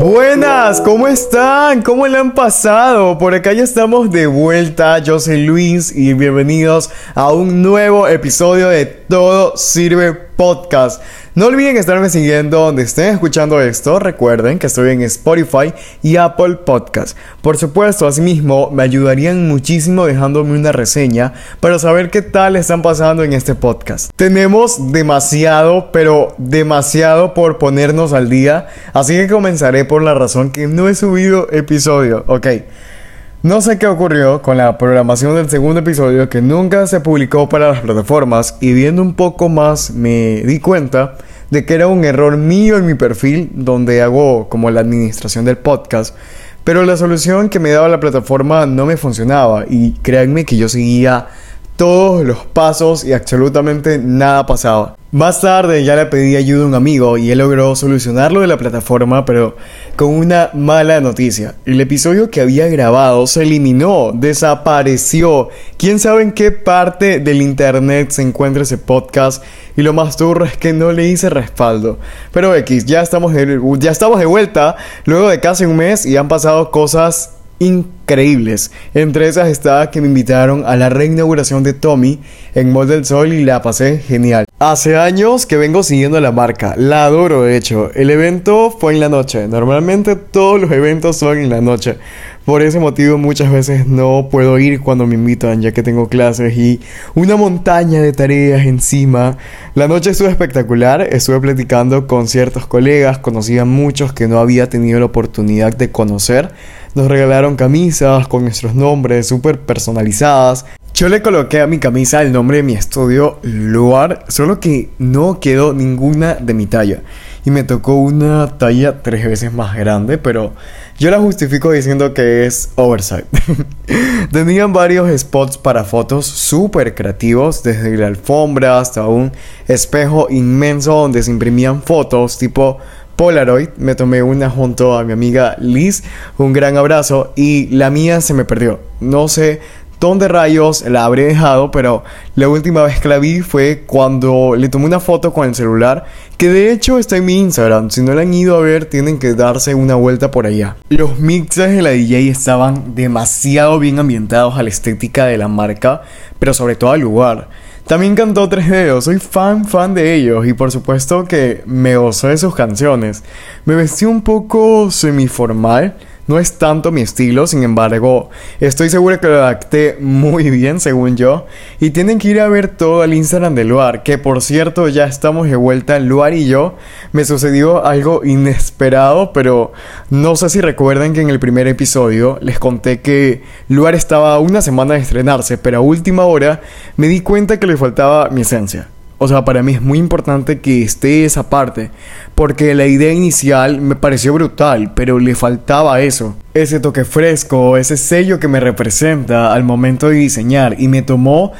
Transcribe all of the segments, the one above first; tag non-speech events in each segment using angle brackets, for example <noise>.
Buenas, ¿cómo están? ¿Cómo le han pasado? Por acá ya estamos de vuelta. Yo soy Luis y bienvenidos a un nuevo episodio de Todo Sirve Podcast. No olviden estarme siguiendo donde estén escuchando esto. Recuerden que estoy en Spotify y Apple Podcast. Por supuesto, asimismo, me ayudarían muchísimo dejándome una reseña para saber qué tal están pasando en este podcast. Tenemos demasiado, pero demasiado por ponernos al día. Así que comenzaré por la razón que no he subido episodio. Ok. No sé qué ocurrió con la programación del segundo episodio que nunca se publicó para las plataformas y viendo un poco más me di cuenta de que era un error mío en mi perfil donde hago como la administración del podcast. Pero la solución que me daba la plataforma no me funcionaba y créanme que yo seguía todos los pasos y absolutamente nada pasaba. Más tarde ya le pedí ayuda a un amigo y él logró solucionarlo de la plataforma, pero con una mala noticia. El episodio que había grabado se eliminó, desapareció. Quién sabe en qué parte del internet se encuentra ese podcast y lo más duro es que no le hice respaldo. Pero X, ya estamos de, ya estamos de vuelta luego de casi un mes y han pasado cosas increíbles. Entre esas está que me invitaron a la reinauguración de Tommy en Mall del Sol y la pasé genial. Hace años que vengo siguiendo la marca, la adoro de hecho. El evento fue en la noche. Normalmente todos los eventos son en la noche. Por ese motivo muchas veces no puedo ir cuando me invitan ya que tengo clases y una montaña de tareas encima. La noche estuvo espectacular, estuve platicando con ciertos colegas, conocí a muchos que no había tenido la oportunidad de conocer. Nos regalaron camisas con nuestros nombres súper personalizadas. Yo le coloqué a mi camisa el nombre de mi estudio Luar, solo que no quedó ninguna de mi talla. Y me tocó una talla tres veces más grande, pero yo la justifico diciendo que es oversight. <laughs> Tenían varios spots para fotos súper creativos, desde la alfombra hasta un espejo inmenso donde se imprimían fotos tipo Polaroid. Me tomé una junto a mi amiga Liz. Un gran abrazo. Y la mía se me perdió. No sé dónde rayos la habré dejado, pero la última vez que la vi fue cuando le tomé una foto con el celular, que de hecho está en mi Instagram. Si no la han ido a ver, tienen que darse una vuelta por allá. Los mixes de la DJ estaban demasiado bien ambientados a la estética de la marca, pero sobre todo al lugar. También cantó Tres Dedos, soy fan, fan de ellos y por supuesto que me gozó de sus canciones. Me vestí un poco semiformal, no es tanto mi estilo, sin embargo, estoy seguro que lo adapté muy bien, según yo. Y tienen que ir a ver todo el Instagram de Luar, que por cierto ya estamos de vuelta, Luar y yo. Me sucedió algo inesperado, pero no sé si recuerdan que en el primer episodio les conté que Luar estaba una semana de estrenarse, pero a última hora me di cuenta que le faltaba mi esencia. O sea, para mí es muy importante que esté esa parte, porque la idea inicial me pareció brutal, pero le faltaba eso, ese toque fresco, ese sello que me representa al momento de diseñar y me tomó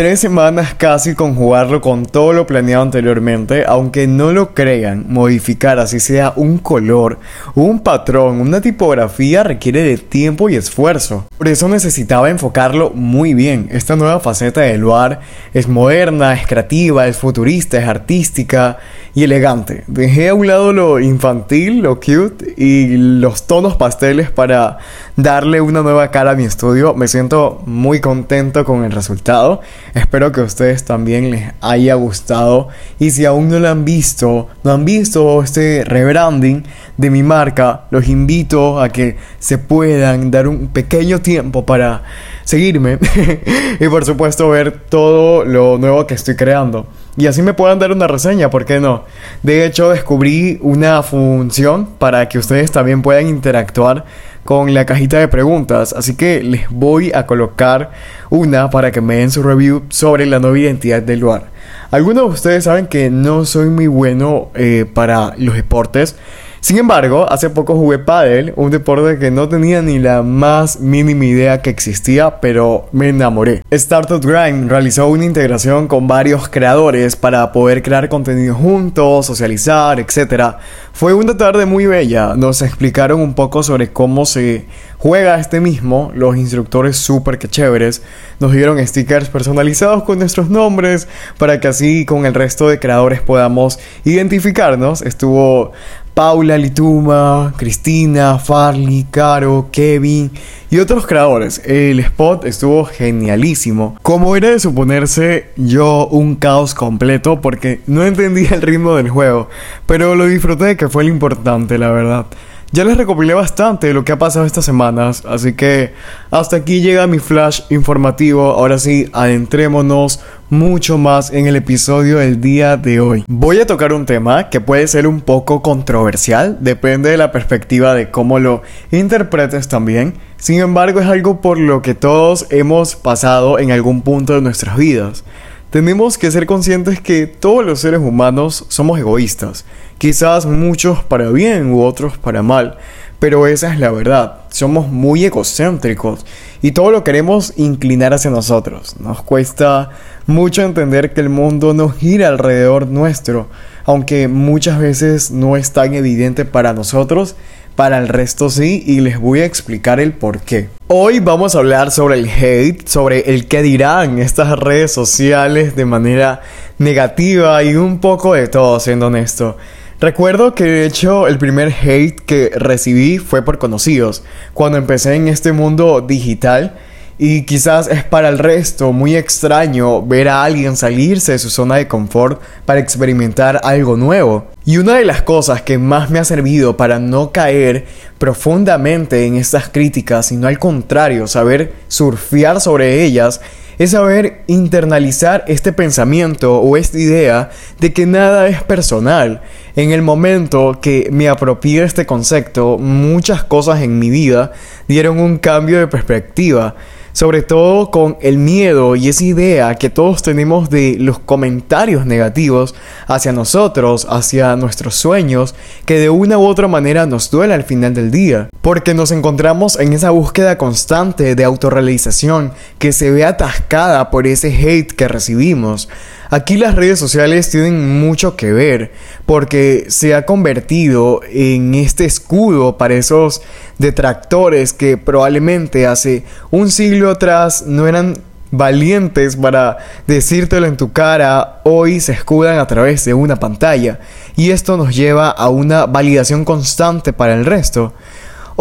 Tres semanas casi conjugarlo con todo lo planeado anteriormente, aunque no lo crean, modificar así sea un color, un patrón, una tipografía requiere de tiempo y esfuerzo. Por eso necesitaba enfocarlo muy bien. Esta nueva faceta de Luar es moderna, es creativa, es futurista, es artística y elegante. Dejé a un lado lo infantil, lo cute y los tonos pasteles para darle una nueva cara a mi estudio. Me siento muy contento con el resultado. Espero que a ustedes también les haya gustado. Y si aún no lo han visto, no han visto este rebranding de mi marca, los invito a que se puedan dar un pequeño tiempo para seguirme <laughs> y por supuesto ver todo lo nuevo que estoy creando. Y así me puedan dar una reseña, ¿por qué no? De hecho, descubrí una función para que ustedes también puedan interactuar con la cajita de preguntas. Así que les voy a colocar una para que me den su review sobre la nueva identidad del lugar. Algunos de ustedes saben que no soy muy bueno eh, para los deportes. Sin embargo, hace poco jugué Paddle, un deporte que no tenía ni la más mínima idea que existía, pero me enamoré. Startup Grind realizó una integración con varios creadores para poder crear contenido juntos, socializar, etc. Fue una tarde muy bella, nos explicaron un poco sobre cómo se juega este mismo, los instructores súper que chéveres, nos dieron stickers personalizados con nuestros nombres para que así con el resto de creadores podamos identificarnos. Estuvo Paula Lituma, Cristina, Farley, Caro, Kevin y otros creadores. El spot estuvo genialísimo. Como era de suponerse, yo un caos completo porque no entendía el ritmo del juego, pero lo disfruté que fue lo importante, la verdad. Ya les recopilé bastante de lo que ha pasado estas semanas, así que hasta aquí llega mi flash informativo. Ahora sí, adentrémonos mucho más en el episodio del día de hoy. Voy a tocar un tema que puede ser un poco controversial, depende de la perspectiva de cómo lo interpretes también. Sin embargo, es algo por lo que todos hemos pasado en algún punto de nuestras vidas. Tenemos que ser conscientes que todos los seres humanos somos egoístas, quizás muchos para bien u otros para mal, pero esa es la verdad, somos muy egocéntricos y todo lo queremos inclinar hacia nosotros. Nos cuesta mucho entender que el mundo no gira alrededor nuestro, aunque muchas veces no es tan evidente para nosotros, para el resto sí, y les voy a explicar el por qué. Hoy vamos a hablar sobre el hate, sobre el que dirán estas redes sociales de manera negativa y un poco de todo, siendo honesto. Recuerdo que de hecho el primer hate que recibí fue por conocidos, cuando empecé en este mundo digital y quizás es para el resto muy extraño ver a alguien salirse de su zona de confort para experimentar algo nuevo. Y una de las cosas que más me ha servido para no caer profundamente en estas críticas, sino al contrario, saber surfear sobre ellas, es saber internalizar este pensamiento o esta idea de que nada es personal. En el momento que me apropié de este concepto, muchas cosas en mi vida dieron un cambio de perspectiva sobre todo con el miedo y esa idea que todos tenemos de los comentarios negativos hacia nosotros, hacia nuestros sueños, que de una u otra manera nos duele al final del día, porque nos encontramos en esa búsqueda constante de autorrealización que se ve atascada por ese hate que recibimos. Aquí las redes sociales tienen mucho que ver porque se ha convertido en este escudo para esos detractores que probablemente hace un siglo atrás no eran valientes para decírtelo en tu cara, hoy se escudan a través de una pantalla y esto nos lleva a una validación constante para el resto.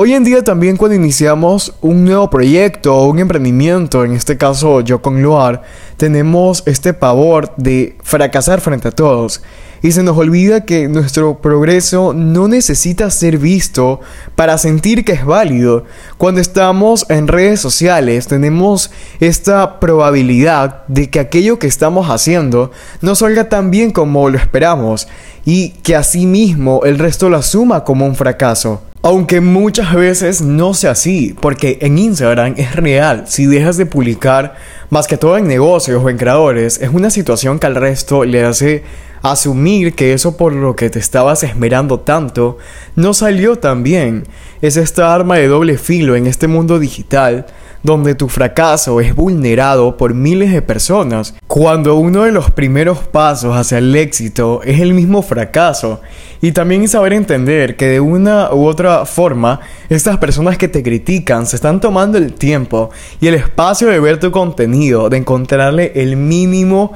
Hoy en día también cuando iniciamos un nuevo proyecto o un emprendimiento, en este caso yo con Luar, tenemos este pavor de fracasar frente a todos. Y se nos olvida que nuestro progreso no necesita ser visto para sentir que es válido. Cuando estamos en redes sociales tenemos esta probabilidad de que aquello que estamos haciendo no salga tan bien como lo esperamos y que asimismo el resto lo asuma como un fracaso. Aunque muchas veces no sea así, porque en Instagram es real, si dejas de publicar, más que todo en negocios o en creadores, es una situación que al resto le hace asumir que eso por lo que te estabas esmerando tanto no salió tan bien. Es esta arma de doble filo en este mundo digital donde tu fracaso es vulnerado por miles de personas, cuando uno de los primeros pasos hacia el éxito es el mismo fracaso. Y también saber entender que de una u otra forma, estas personas que te critican se están tomando el tiempo y el espacio de ver tu contenido, de encontrarle el mínimo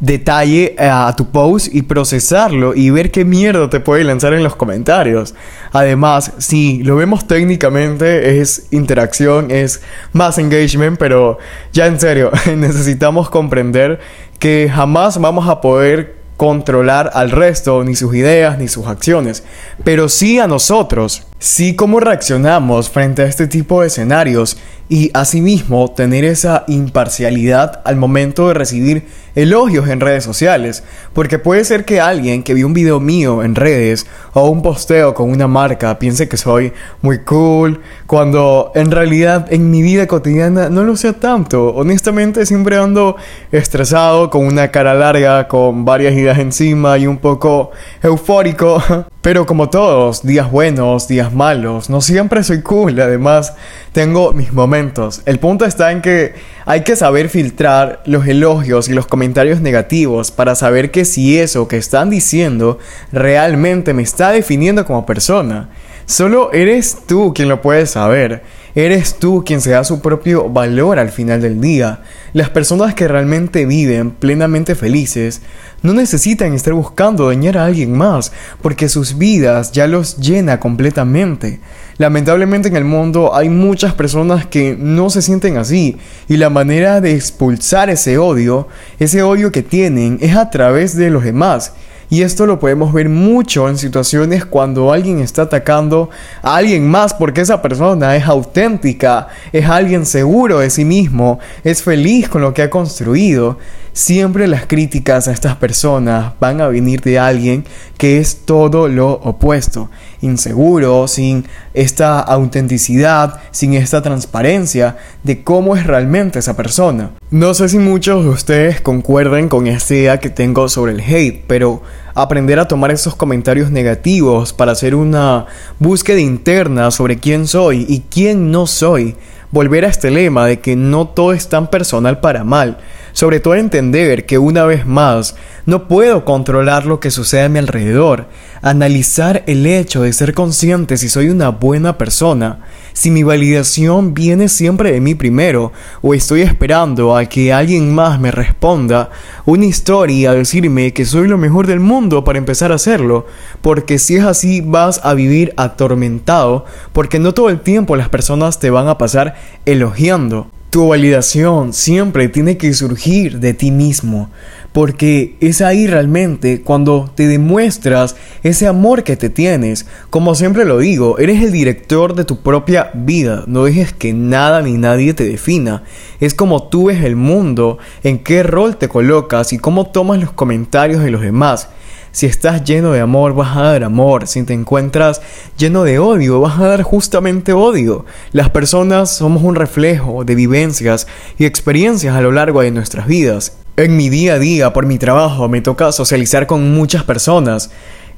detalle eh, a tu post y procesarlo y ver qué mierda te puede lanzar en los comentarios. Además, si lo vemos técnicamente, es interacción, es más engagement, pero ya en serio, <laughs> necesitamos comprender que jamás vamos a poder controlar al resto, ni sus ideas, ni sus acciones, pero sí a nosotros, sí cómo reaccionamos frente a este tipo de escenarios y asimismo tener esa imparcialidad al momento de recibir elogios en redes sociales, porque puede ser que alguien que vio un video mío en redes o un posteo con una marca piense que soy muy cool, cuando en realidad en mi vida cotidiana no lo sea tanto. Honestamente siempre ando estresado, con una cara larga, con varias ideas encima y un poco eufórico. <laughs> Pero como todos, días buenos, días malos, no siempre soy cool, además tengo mis momentos. El punto está en que hay que saber filtrar los elogios y los comentarios negativos para saber que si eso que están diciendo realmente me está definiendo como persona. Solo eres tú quien lo puede saber. Eres tú quien se da su propio valor al final del día. Las personas que realmente viven plenamente felices no necesitan estar buscando dañar a alguien más, porque sus vidas ya los llena completamente. Lamentablemente en el mundo hay muchas personas que no se sienten así, y la manera de expulsar ese odio, ese odio que tienen, es a través de los demás. Y esto lo podemos ver mucho en situaciones cuando alguien está atacando a alguien más porque esa persona es auténtica, es alguien seguro de sí mismo, es feliz con lo que ha construido. Siempre las críticas a estas personas van a venir de alguien que es todo lo opuesto, inseguro, sin esta autenticidad, sin esta transparencia de cómo es realmente esa persona. No sé si muchos de ustedes concuerden con esta idea que tengo sobre el hate, pero aprender a tomar esos comentarios negativos para hacer una búsqueda interna sobre quién soy y quién no soy. Volver a este lema de que no todo es tan personal para mal. Sobre todo entender que una vez más no puedo controlar lo que sucede a mi alrededor. Analizar el hecho de ser consciente si soy una buena persona si mi validación viene siempre de mí primero o estoy esperando a que alguien más me responda una historia a decirme que soy lo mejor del mundo para empezar a hacerlo, porque si es así vas a vivir atormentado porque no todo el tiempo las personas te van a pasar elogiando. Tu validación siempre tiene que surgir de ti mismo, porque es ahí realmente cuando te demuestras ese amor que te tienes. Como siempre lo digo, eres el director de tu propia vida, no dejes que nada ni nadie te defina. Es como tú ves el mundo, en qué rol te colocas y cómo tomas los comentarios de los demás. Si estás lleno de amor, vas a dar amor. Si te encuentras lleno de odio, vas a dar justamente odio. Las personas somos un reflejo de vivencias y experiencias a lo largo de nuestras vidas. En mi día a día, por mi trabajo, me toca socializar con muchas personas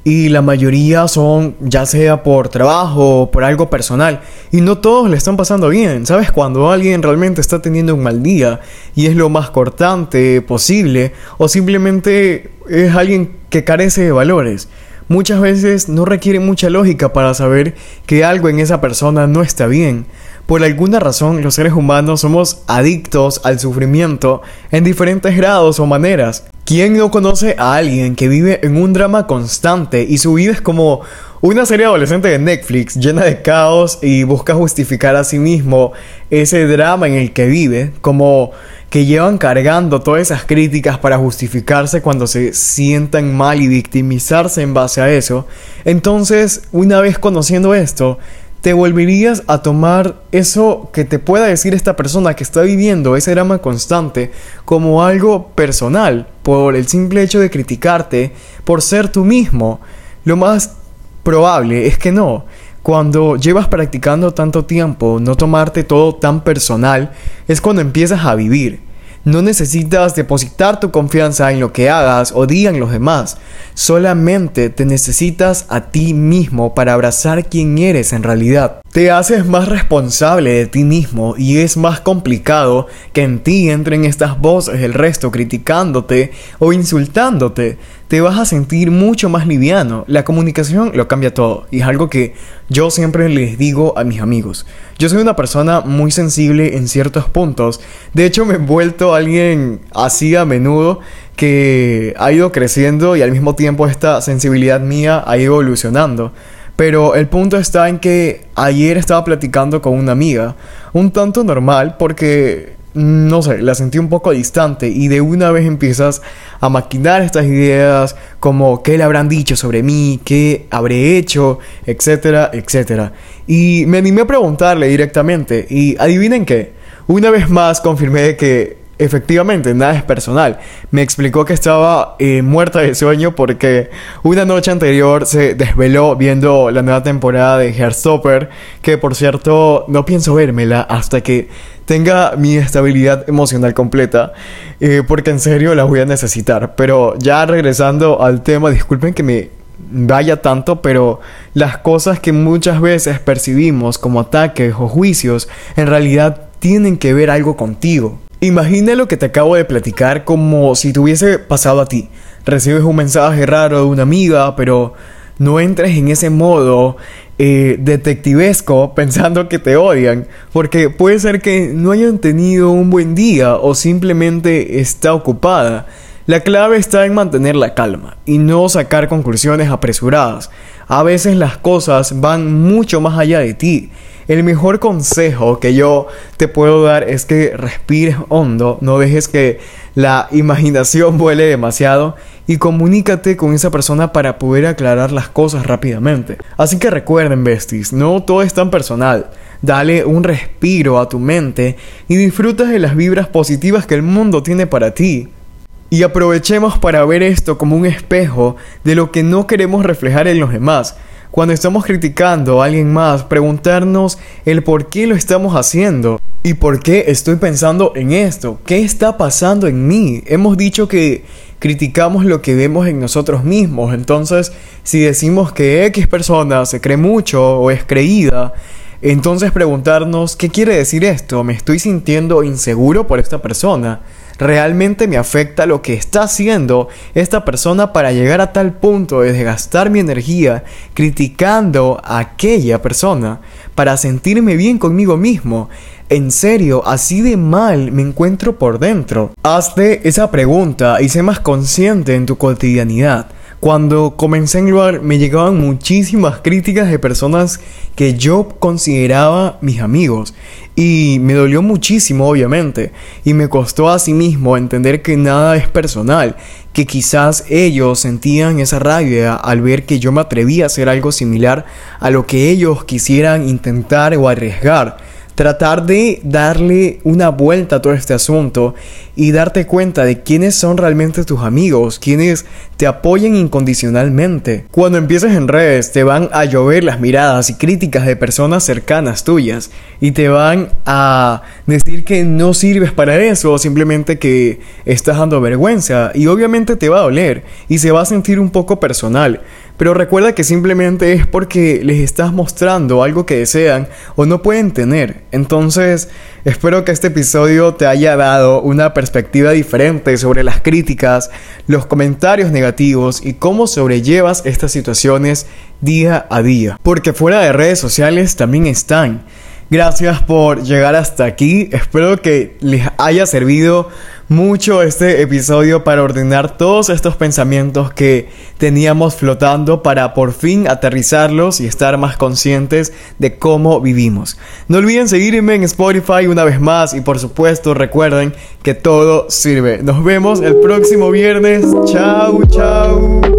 y la mayoría son ya sea por trabajo o por algo personal y no todos le están pasando bien. ¿Sabes? Cuando alguien realmente está teniendo un mal día y es lo más cortante posible o simplemente es alguien que carece de valores. Muchas veces no requiere mucha lógica para saber que algo en esa persona no está bien. Por alguna razón los seres humanos somos adictos al sufrimiento en diferentes grados o maneras. ¿Quién no conoce a alguien que vive en un drama constante y su vida es como una serie adolescente de Netflix llena de caos y busca justificar a sí mismo ese drama en el que vive, como que llevan cargando todas esas críticas para justificarse cuando se sientan mal y victimizarse en base a eso? Entonces, una vez conociendo esto, te volverías a tomar eso que te pueda decir esta persona que está viviendo ese drama constante como algo personal, por el simple hecho de criticarte, por ser tú mismo. Lo más probable es que no. Cuando llevas practicando tanto tiempo, no tomarte todo tan personal, es cuando empiezas a vivir. No necesitas depositar tu confianza en lo que hagas o digan los demás. Solamente te necesitas a ti mismo para abrazar quien eres en realidad. Te haces más responsable de ti mismo y es más complicado que en ti entren estas voces del resto criticándote o insultándote. Te vas a sentir mucho más liviano. La comunicación lo cambia todo y es algo que yo siempre les digo a mis amigos. Yo soy una persona muy sensible en ciertos puntos. De hecho me he vuelto alguien así a menudo que ha ido creciendo y al mismo tiempo esta sensibilidad mía ha ido evolucionando. Pero el punto está en que ayer estaba platicando con una amiga, un tanto normal porque, no sé, la sentí un poco distante y de una vez empiezas a maquinar estas ideas como qué le habrán dicho sobre mí, qué habré hecho, etcétera, etcétera. Y me animé a preguntarle directamente y adivinen qué, una vez más confirmé que Efectivamente, nada es personal. Me explicó que estaba eh, muerta de sueño porque una noche anterior se desveló viendo la nueva temporada de Heartstopper, que por cierto no pienso vérmela hasta que tenga mi estabilidad emocional completa, eh, porque en serio la voy a necesitar. Pero ya regresando al tema, disculpen que me vaya tanto, pero las cosas que muchas veces percibimos como ataques o juicios en realidad tienen que ver algo contigo. Imagina lo que te acabo de platicar como si te hubiese pasado a ti. Recibes un mensaje raro de una amiga, pero no entres en ese modo eh, detectivesco <laughs> pensando que te odian, porque puede ser que no hayan tenido un buen día o simplemente está ocupada. La clave está en mantener la calma y no sacar conclusiones apresuradas. A veces las cosas van mucho más allá de ti. El mejor consejo que yo te puedo dar es que respires hondo, no dejes que la imaginación <laughs> vuele demasiado y comunícate con esa persona para poder aclarar las cosas rápidamente. Así que recuerden, besties, no todo es tan personal. Dale un respiro a tu mente y disfruta de las vibras positivas que el mundo tiene para ti. Y aprovechemos para ver esto como un espejo de lo que no queremos reflejar en los demás. Cuando estamos criticando a alguien más, preguntarnos el por qué lo estamos haciendo y por qué estoy pensando en esto, qué está pasando en mí. Hemos dicho que criticamos lo que vemos en nosotros mismos, entonces si decimos que X persona se cree mucho o es creída, entonces preguntarnos qué quiere decir esto, me estoy sintiendo inseguro por esta persona realmente me afecta lo que está haciendo esta persona para llegar a tal punto de desgastar mi energía criticando a aquella persona para sentirme bien conmigo mismo. En serio, así de mal me encuentro por dentro. Hazte esa pregunta y sé más consciente en tu cotidianidad. Cuando comencé en lugar me llegaban muchísimas críticas de personas que yo consideraba mis amigos. Y me dolió muchísimo obviamente. Y me costó a sí mismo entender que nada es personal, que quizás ellos sentían esa rabia al ver que yo me atrevía a hacer algo similar a lo que ellos quisieran intentar o arriesgar tratar de darle una vuelta a todo este asunto y darte cuenta de quiénes son realmente tus amigos, quienes te apoyan incondicionalmente. Cuando empieces en redes te van a llover las miradas y críticas de personas cercanas tuyas y te van a decir que no sirves para eso o simplemente que estás dando vergüenza y obviamente te va a doler y se va a sentir un poco personal. Pero recuerda que simplemente es porque les estás mostrando algo que desean o no pueden tener. Entonces, espero que este episodio te haya dado una perspectiva diferente sobre las críticas, los comentarios negativos y cómo sobrellevas estas situaciones día a día. Porque fuera de redes sociales también están. Gracias por llegar hasta aquí. Espero que les haya servido mucho este episodio para ordenar todos estos pensamientos que teníamos flotando para por fin aterrizarlos y estar más conscientes de cómo vivimos. No olviden seguirme en Spotify una vez más y por supuesto recuerden que todo sirve. Nos vemos el próximo viernes. Chao, chao.